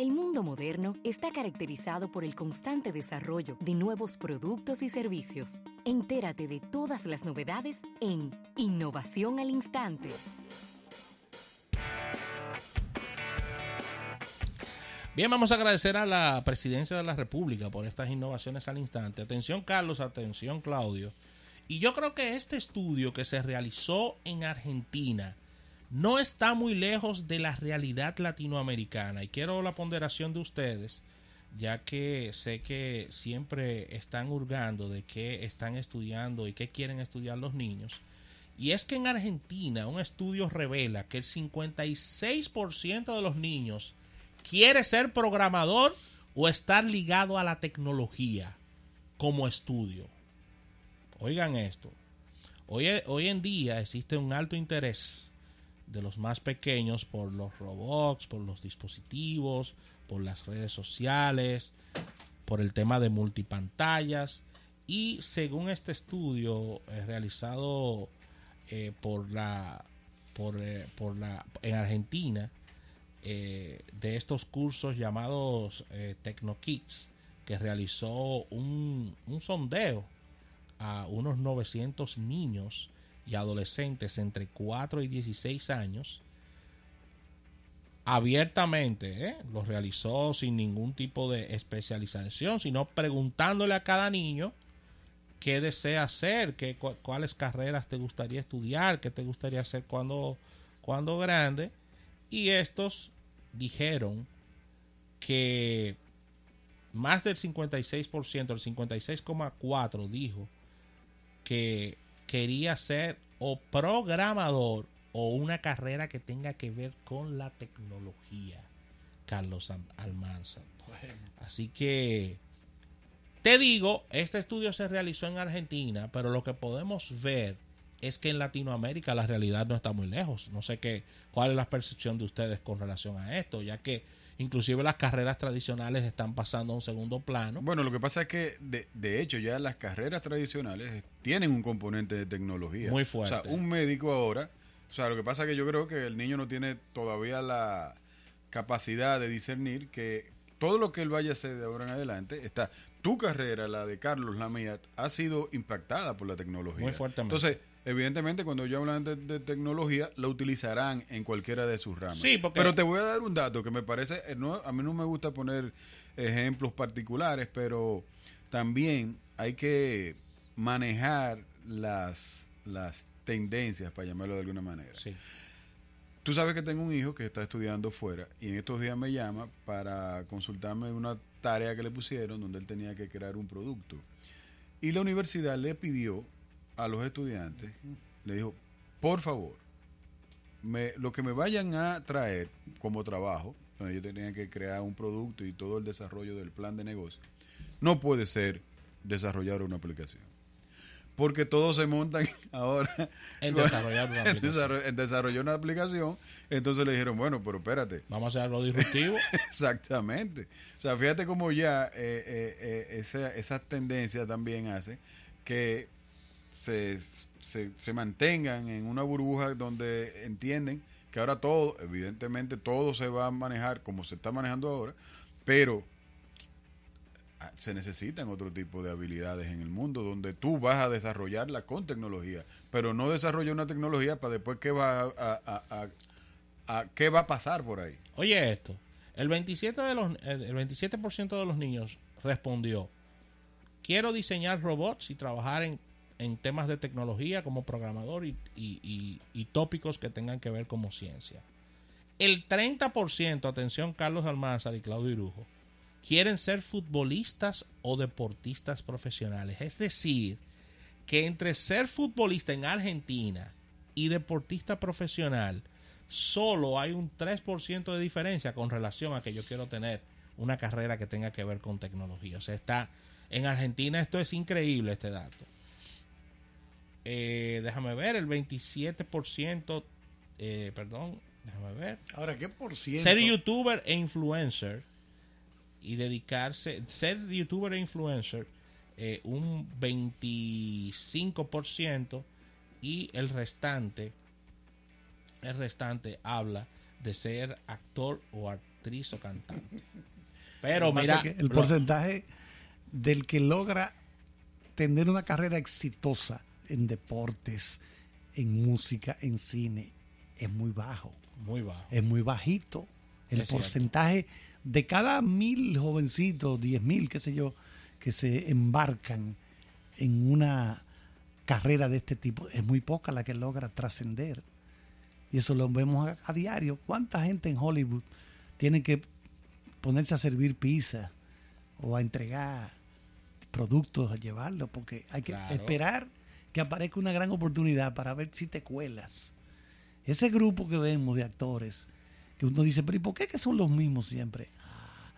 El mundo moderno está caracterizado por el constante desarrollo de nuevos productos y servicios. Entérate de todas las novedades en Innovación al Instante. Bien, vamos a agradecer a la Presidencia de la República por estas innovaciones al instante. Atención Carlos, atención Claudio. Y yo creo que este estudio que se realizó en Argentina no está muy lejos de la realidad latinoamericana. Y quiero la ponderación de ustedes, ya que sé que siempre están hurgando de qué están estudiando y qué quieren estudiar los niños. Y es que en Argentina un estudio revela que el 56% de los niños quiere ser programador o estar ligado a la tecnología como estudio. Oigan esto. Hoy, hoy en día existe un alto interés de los más pequeños por los robots, por los dispositivos, por las redes sociales, por el tema de multipantallas. Y según este estudio eh, realizado eh, por la por, eh, por, la en Argentina de estos cursos llamados TecnoKids que realizó un, un sondeo a unos 900 niños y adolescentes entre 4 y 16 años abiertamente, ¿eh? lo realizó sin ningún tipo de especialización, sino preguntándole a cada niño qué desea hacer, qué, cuáles carreras te gustaría estudiar, qué te gustaría hacer cuando, cuando grande. Y estos dijeron que más del 56%, el 56,4% dijo que quería ser o programador o una carrera que tenga que ver con la tecnología, Carlos Almanza. Así que te digo, este estudio se realizó en Argentina, pero lo que podemos ver es que en Latinoamérica la realidad no está muy lejos. No sé qué, cuál es la percepción de ustedes con relación a esto, ya que inclusive las carreras tradicionales están pasando a un segundo plano. Bueno, lo que pasa es que de, hecho ya las carreras tradicionales tienen un componente de tecnología. Muy fuerte. O sea, un médico ahora, o sea, lo que pasa es que yo creo que el niño no tiene todavía la capacidad de discernir que todo lo que él vaya a hacer de ahora en adelante está tu carrera, la de Carlos, la mía, ha sido impactada por la tecnología. Muy fuertemente. Entonces, Evidentemente, cuando yo hablan de, tecnología, la utilizarán en cualquiera de sus ramas. Sí, Pero te voy a dar un dato que me parece, eh, no, a mí no me gusta poner ejemplos particulares, pero también hay que manejar las, las tendencias, para llamarlo de alguna manera. Sí. Tú sabes que tengo un hijo que está estudiando fuera y en estos días me llama para consultarme una tarea que le pusieron donde él tenía que crear un producto. Y la universidad le pidió a los estudiantes, le dijo, por favor, me, lo que me vayan a traer como trabajo, donde yo tenía que crear un producto y todo el desarrollo del plan de negocio, no puede ser desarrollar una aplicación. Porque todos se montan ahora en desarrollar una aplicación. En desarrollar una aplicación. Entonces le dijeron, bueno, pero espérate. Vamos a hacer algo disruptivo. Exactamente. O sea, fíjate cómo ya eh, eh, eh, esa, esa tendencia también hace que se, se, mantengan en una burbuja donde entienden que ahora todo, evidentemente todo se va a manejar como se está manejando ahora, pero se necesitan otro tipo de habilidades en el mundo donde tú vas a desarrollarla con tecnología, pero no desarrollar una tecnología para después qué va a, a, qué va a pasar por ahí. Oye esto, el 27 de los el 27% de los niños respondió, quiero diseñar robots y trabajar en en temas de tecnología como programador y, tópicos que tengan que ver como ciencia. El 30%, atención Carlos Almanzar y Claudio Irujo, quieren ser futbolistas o deportistas profesionales. Es decir, que entre ser futbolista en Argentina y deportista profesional, solo hay un 3% de diferencia con relación a que yo quiero tener una carrera que tenga que ver con tecnología. O sea, está en Argentina esto es increíble este dato. Eh, déjame ver, el 27%, eh, perdón, déjame ver. Ahora, ¿qué por ciento? Ser youtuber e influencer y dedicarse, ser youtuber e influencer, eh, un 25% y el restante, el restante habla de ser actor o, actriz o cantante. Pero mira, el porcentaje del que logra tener una carrera exitosa en deportes, en música, en cine, es muy bajo, muy bajo. es muy bajito. El Es cierto. porcentaje de cada mil jovencitos, diez mil, qué sé yo, que se embarcan en una carrera de este tipo, es muy poca la que logra trascender. Y eso lo vemos a, a diario. ¿Cuánta gente en Hollywood tiene que ponerse a servir pizza o a entregar productos, a llevarlo? Porque hay que Claro. esperar que aparezca una gran oportunidad para ver si te cuelas. Ese grupo que vemos de actores, que uno dice, pero ¿y por qué que son los mismos siempre? Ah,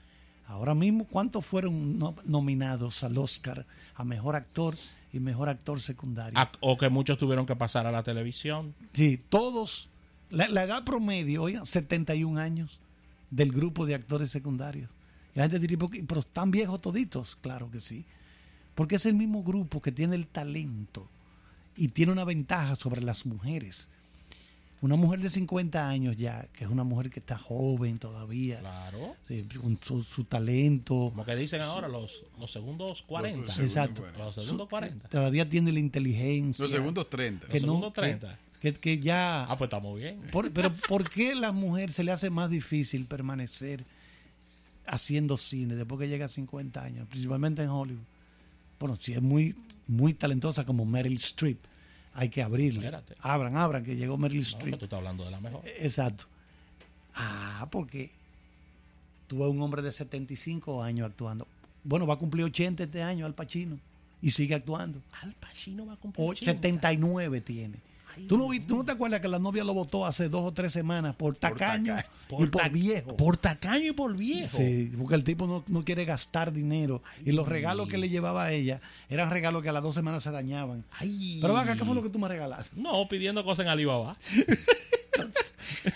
ahora mismo, ¿cuántos fueron no- nominados al Oscar a Mejor Actor y Mejor Actor Secundario? O que muchos tuvieron que pasar a la televisión. Sí, todos. La, la edad promedio, oigan, 71 años del grupo de actores secundarios. Y la gente diría, "¿Por qué? pero están viejos toditos. Claro que sí. Porque es el mismo grupo que tiene el talento y tiene una ventaja sobre las mujeres. Una mujer de 50 años ya, que es una mujer que está joven todavía, Claro. sí, con su, su talento, Como que dicen ahora, los, los segundos 40. Los Exacto. segundos Los segundos 40. todavía tiene la inteligencia. Los segundos 30. que Los no- segundos 30. Que, que ya... Ah, pues estamos bien. Por- pero ¿por qué a la mujer se le hace más difícil permanecer haciendo cine después que llega a 50 años, principalmente en Hollywood? Bueno, si es muy, muy talentosa como Meryl Streep, hay que. Espérate. Abran, abran, que llegó Meryl No, Streep. tú estás hablando de la mejor. Exacto. Ah, porque tuve un hombre de 75 años actuando. Bueno, va a cumplir 80 este año Al Pacino y sigue actuando. Al Pacino va a cumplir O 80. 79 tiene. Ay, ¿Tú no, vi- ¿Tú no te acuerdas que la novia lo votó hace dos o tres semanas por tacaño tacaño. y por ta- viejo? Por tacaño y por viejo. Sí, porque el tipo no, no quiere gastar dinero. Y los regalos que le llevaba a ella eran regalos que a las dos semanas se dañaban. Ay. Pero acá, ¿qué fue lo que tú me regalaste? No, pidiendo cosas en Alibaba.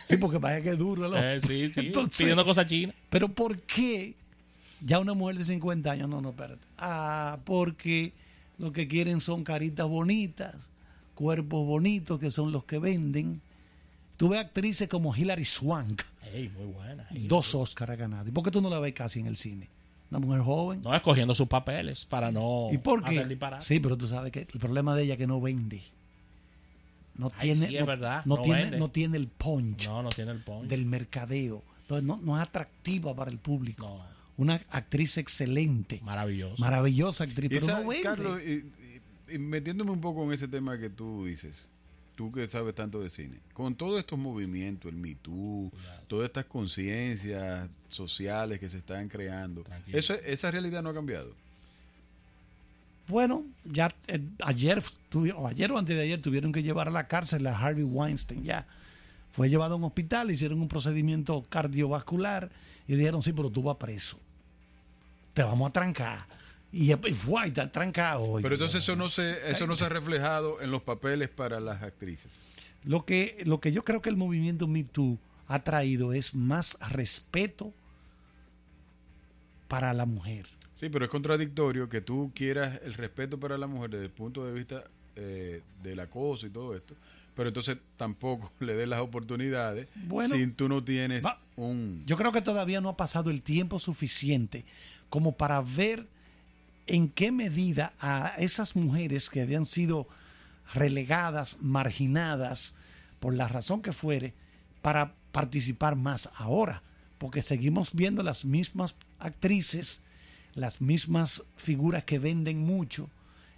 Sí, porque vaya que es duro. ¿no? Eh, sí, sí. Entonces, pidiendo cosas chinas. Pero ¿por qué ya una mujer de 50 años? No, no, espérate. Ah, porque lo que quieren son caritas bonitas, cuerpos bonitos que son los que venden. Tuve actrices como Hilary Swank, muy buena. Dos Oscars ha ganado. ¿Y por qué tú no la ves casi en el cine? Una mujer joven. No escogiendo sus papeles para no ¿Y por qué? hacer disparate. Sí, pero tú sabes que el problema de ella es que no vende. No Ay, tiene, sí, es no, verdad, no no tiene, no tiene el punch No, no tiene el punch. del mercadeo. Entonces no, no es atractiva para el público. No. Una actriz excelente. Maravilloso. Maravillosa actriz, pero Esa- no vende. Carlos, y metiéndome un poco en ese tema que tú dices, tú que sabes tanto de cine, con todos estos movimientos, el Me Too, todas estas conciencias sociales que se están creando, eso, esa realidad no ha cambiado. Bueno, ya eh, ayer, tuvi- o ayer o antes de ayer tuvieron que llevar a la cárcel a Harvey Weinstein ya. Fue llevado a un hospital, hicieron un procedimiento cardiovascular y dijeron, sí, pero tú vas preso. Te vamos a trancar. Y, y fue, y está trancado. Pero entonces eso no se eso no se ha reflejado en los papeles para las actrices. Lo que, lo que yo creo que el movimiento Me Too ha traído es más respeto para la mujer. Sí, pero es contradictorio que tú quieras el respeto para la mujer desde el punto de vista eh, del acoso y todo esto, pero entonces tampoco le des las oportunidades Bueno, si tú no tienes va- un... Yo creo que todavía no ha pasado el tiempo suficiente como para ver en qué medida a esas mujeres que habían sido relegadas, marginadas, por la razón que fuere, para participar más ahora. Porque seguimos viendo las mismas actrices, las mismas figuras que venden mucho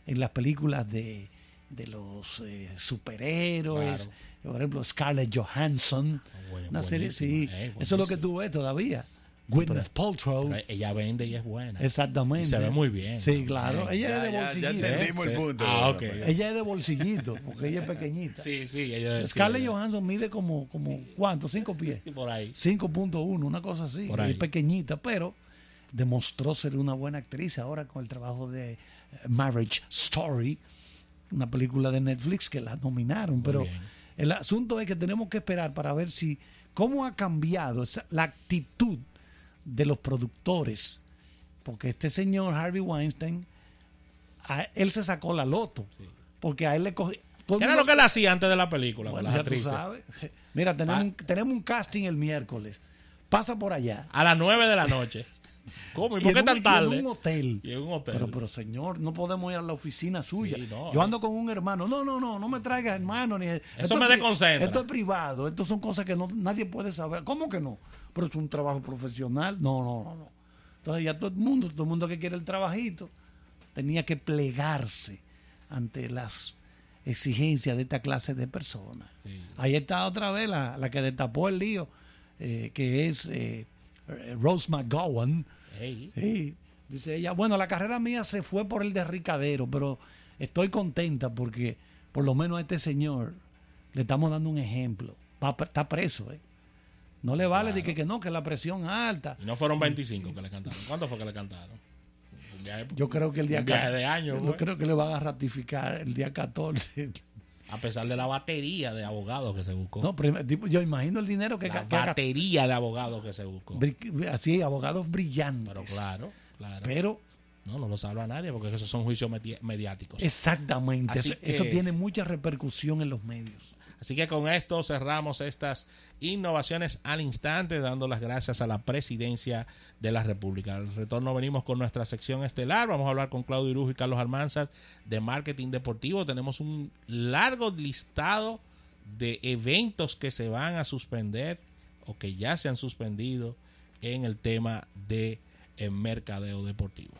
en las películas de, de los eh, superhéroes. Por ejemplo, Scarlett Johansson. Bueno, una serie, sí. eh, Eso es lo que tú ves todavía. Gwyneth Paltrow. Pero ella vende y es buena. Exactamente. Y se ve muy bien. Sí, ¿no? claro. Ella Ya, es de ya, ya bolsillito. entendimos el punto. Ah, ok. Rafael. Ella es de bolsillito, porque ella es pequeñita. Sí, sí. Ella, Scarlett sí, Johansson mide como, como ¿cuánto? ¿Cinco pies? sí, por ahí. 5.1, una cosa así. Por Es ahí. pequeñita, pero demostró ser una buena actriz ahora con el trabajo de eh, Marriage Story, una película de Netflix que la nominaron. pero bien. el asunto es que tenemos que esperar para ver si cómo ha cambiado esa- la actitud de los productores. Porque este señor Harvey Weinstein, a él se sacó la loto. Porque a él le cogió. todo el ¿Qué era lo que él hacía antes de la película bueno, ya tú sabes. Mira, tenemos, Ah. un, tenemos un casting el miércoles pasa por allá. A las 9 de la noche. ¿Cómo? ¿Y por qué un- tan y tarde? En un hotel. Y en un hotel. Pero, pero señor, no podemos ir a la oficina suya. Sí, no, Yo ando con un hermano. No, no, no, no me traigas hermano. Ni, Eso me desconcentra. Esto es privado. Esto son cosas que no, nadie puede saber. ¿Cómo que no? Pero es un trabajo profesional. No, no, no, no. Entonces ya todo el mundo, todo el mundo que quiere el trabajito, tenía que plegarse ante las exigencias de esta clase de personas. Sí. Ahí está otra vez la, la que destapó el lío, eh, que es eh, Rose McGowan. Sí, dice ella, bueno, la carrera mía se fue por el derricadero, pero estoy contenta porque por lo menos a este señor le estamos dando un ejemplo. Va está preso, ¿eh? No le vale de que, que no, que la presión alta. Y no fueron 25 que le cantaron. ¿Cuánto fue que le cantaron? Viaje- Yo creo que el día un viaje de años, Yo güey. creo que le van a ratificar el día 14. A pesar de la batería de abogados que se buscó. No, yo imagino el dinero que, la que batería de abogados que se buscó. Así, abogados brillantes. Pero claro, claro. Pero, no, no lo salva nadie porque esos son juicios medi- mediáticos. exactamente. Así Eso, tiene mucha repercusión en los medios. Así que con esto cerramos estas innovaciones al instante, dando las gracias a la presidencia de la República. Al retorno venimos con nuestra sección estelar. Vamos a hablar con Claudio Irujo y Carlos Almanzar de marketing deportivo. Tenemos un largo listado de eventos que se van a suspender o que ya se han suspendido en el tema de eh, mercadeo deportivo.